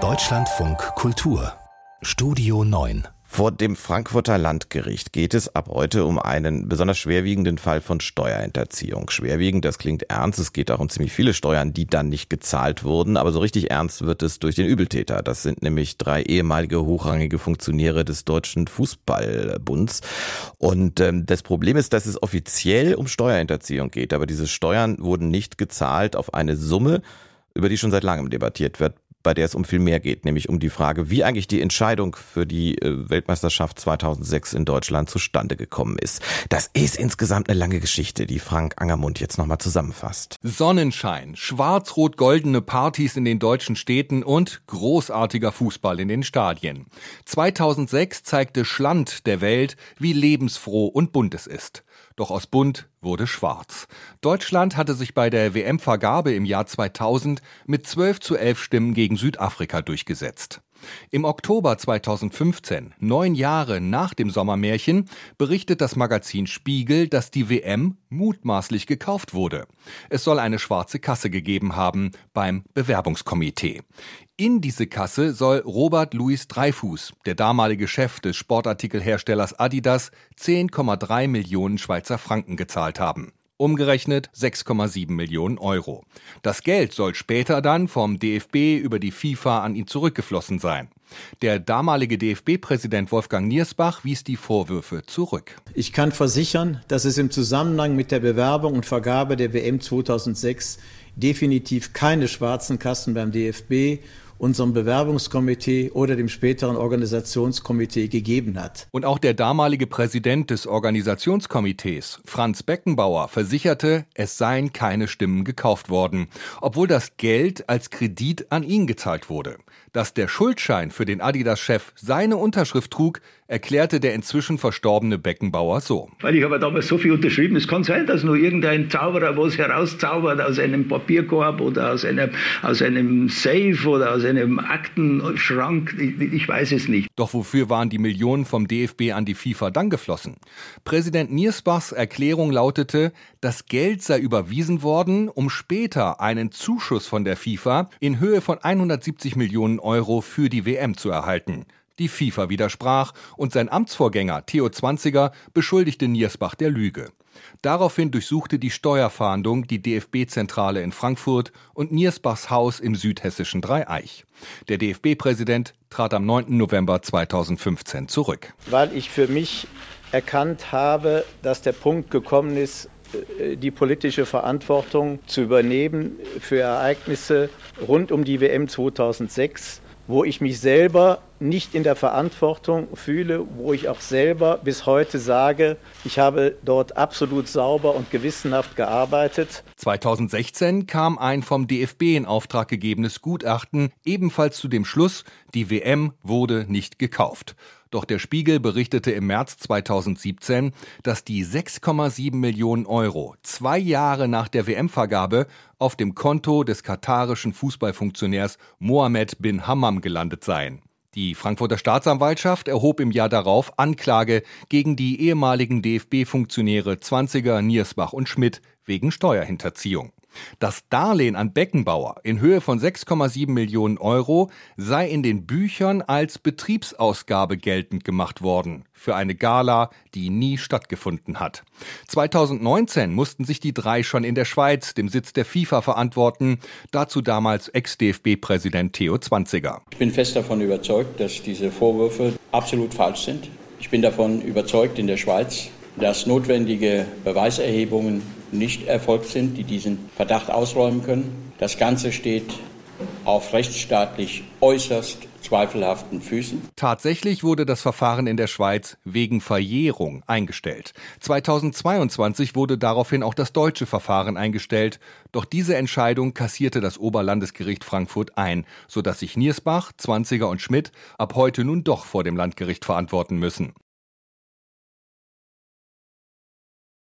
Deutschlandfunk Kultur Studio 9 vor dem Frankfurter Landgericht geht es ab heute um einen besonders schwerwiegenden Fall von Steuerhinterziehung. Schwerwiegend, das klingt ernst. Es geht auch um ziemlich viele Steuern, die dann nicht gezahlt wurden. Aber so richtig ernst wird es durch den Übeltäter. Das sind nämlich drei ehemalige hochrangige Funktionäre des Deutschen Fußballbunds. Und ähm, das Problem ist, dass es offiziell um Steuerhinterziehung geht. Aber diese Steuern wurden nicht gezahlt auf eine Summe, über die schon seit langem debattiert wird bei der es um viel mehr geht, nämlich um die Frage, wie eigentlich die Entscheidung für die äh, Weltmeisterschaft 2006 in Deutschland zustande gekommen ist. Das ist insgesamt eine lange Geschichte, die Frank Angermund jetzt nochmal zusammenfasst. Sonnenschein, schwarz-rot-goldene Partys in den deutschen Städten und großartiger Fußball in den Stadien. 2006 zeigte Schland der Welt, wie lebensfroh und bunt es ist. Doch aus bunt wurde schwarz. Deutschland hatte sich bei der WM-Vergabe im Jahr 2000 mit 12 zu 11 Stimmen gegen Südafrika durchgesetzt. Im Oktober 2015, neun Jahre nach dem Sommermärchen, berichtet das Magazin Spiegel, dass die WM mutmaßlich gekauft wurde. Es soll eine schwarze Kasse gegeben haben beim Bewerbungskomitee. In diese Kasse soll Robert Louis Dreyfus, der damalige Chef des Sportartikelherstellers Adidas, 10,3 Millionen Schweizer Franken gezahlt haben. Umgerechnet 6,7 Millionen Euro. Das Geld soll später dann vom DFB über die FIFA an ihn zurückgeflossen sein. Der damalige DFB-Präsident Wolfgang Niersbach wies die Vorwürfe zurück. Ich kann versichern, dass es im Zusammenhang mit der Bewerbung und Vergabe der WM 2006 definitiv keine schwarzen Kassen beim DFB unserem Bewerbungskomitee oder dem späteren Organisationskomitee gegeben hat. Und auch der damalige Präsident des Organisationskomitees, Franz Beckenbauer, versicherte, es seien keine Stimmen gekauft worden, obwohl das Geld als Kredit an ihn gezahlt wurde. Dass der Schuldschein für den Adidas-Chef seine Unterschrift trug, erklärte der inzwischen verstorbene Beckenbauer so. Weil ich habe damals so viel unterschrieben, es kann sein, dass nur irgendein Zauberer was herauszaubert aus einem Papierkorb oder aus einem, aus einem Safe oder aus einem Aktenschrank, ich, ich weiß es nicht. Doch wofür waren die Millionen vom DFB an die FIFA dann geflossen? Präsident Niersbachs Erklärung lautete, das Geld sei überwiesen worden, um später einen Zuschuss von der FIFA in Höhe von 170 Millionen Euro für die WM zu erhalten. Die FIFA widersprach und sein Amtsvorgänger Theo Zwanziger beschuldigte Niersbach der Lüge. Daraufhin durchsuchte die Steuerfahndung die DFB-Zentrale in Frankfurt und Niersbachs Haus im südhessischen Dreieich. Der DFB-Präsident trat am 9. November 2015 zurück. Weil ich für mich erkannt habe, dass der Punkt gekommen ist, äh, die politische Verantwortung zu übernehmen für Ereignisse rund um die WM 2006 wo ich mich selber nicht in der Verantwortung fühle, wo ich auch selber bis heute sage, ich habe dort absolut sauber und gewissenhaft gearbeitet. 2016 kam ein vom DFB in Auftrag gegebenes Gutachten ebenfalls zu dem Schluss, die WM wurde nicht gekauft. Doch der Spiegel berichtete im März 2017, dass die 6,7 Millionen Euro zwei Jahre nach der WM-Vergabe auf dem Konto des katarischen Fußballfunktionärs Mohammed bin Hammam gelandet seien. Die Frankfurter Staatsanwaltschaft erhob im Jahr darauf Anklage gegen die ehemaligen DFB-Funktionäre Zwanziger, Niersbach und Schmidt wegen Steuerhinterziehung. Das Darlehen an Beckenbauer in Höhe von 6,7 Millionen Euro sei in den Büchern als Betriebsausgabe geltend gemacht worden für eine Gala, die nie stattgefunden hat. 2019 mussten sich die drei schon in der Schweiz, dem Sitz der FIFA, verantworten, dazu damals Ex-DFB-Präsident Theo Zwanziger. Ich bin fest davon überzeugt, dass diese Vorwürfe absolut falsch sind. Ich bin davon überzeugt in der Schweiz, dass notwendige Beweiserhebungen nicht erfolgt sind, die diesen Verdacht ausräumen können. Das Ganze steht auf rechtsstaatlich äußerst zweifelhaften Füßen. Tatsächlich wurde das Verfahren in der Schweiz wegen Verjährung eingestellt. 2022 wurde daraufhin auch das deutsche Verfahren eingestellt. Doch diese Entscheidung kassierte das Oberlandesgericht Frankfurt ein, sodass sich Niersbach, Zwanziger und Schmidt ab heute nun doch vor dem Landgericht verantworten müssen.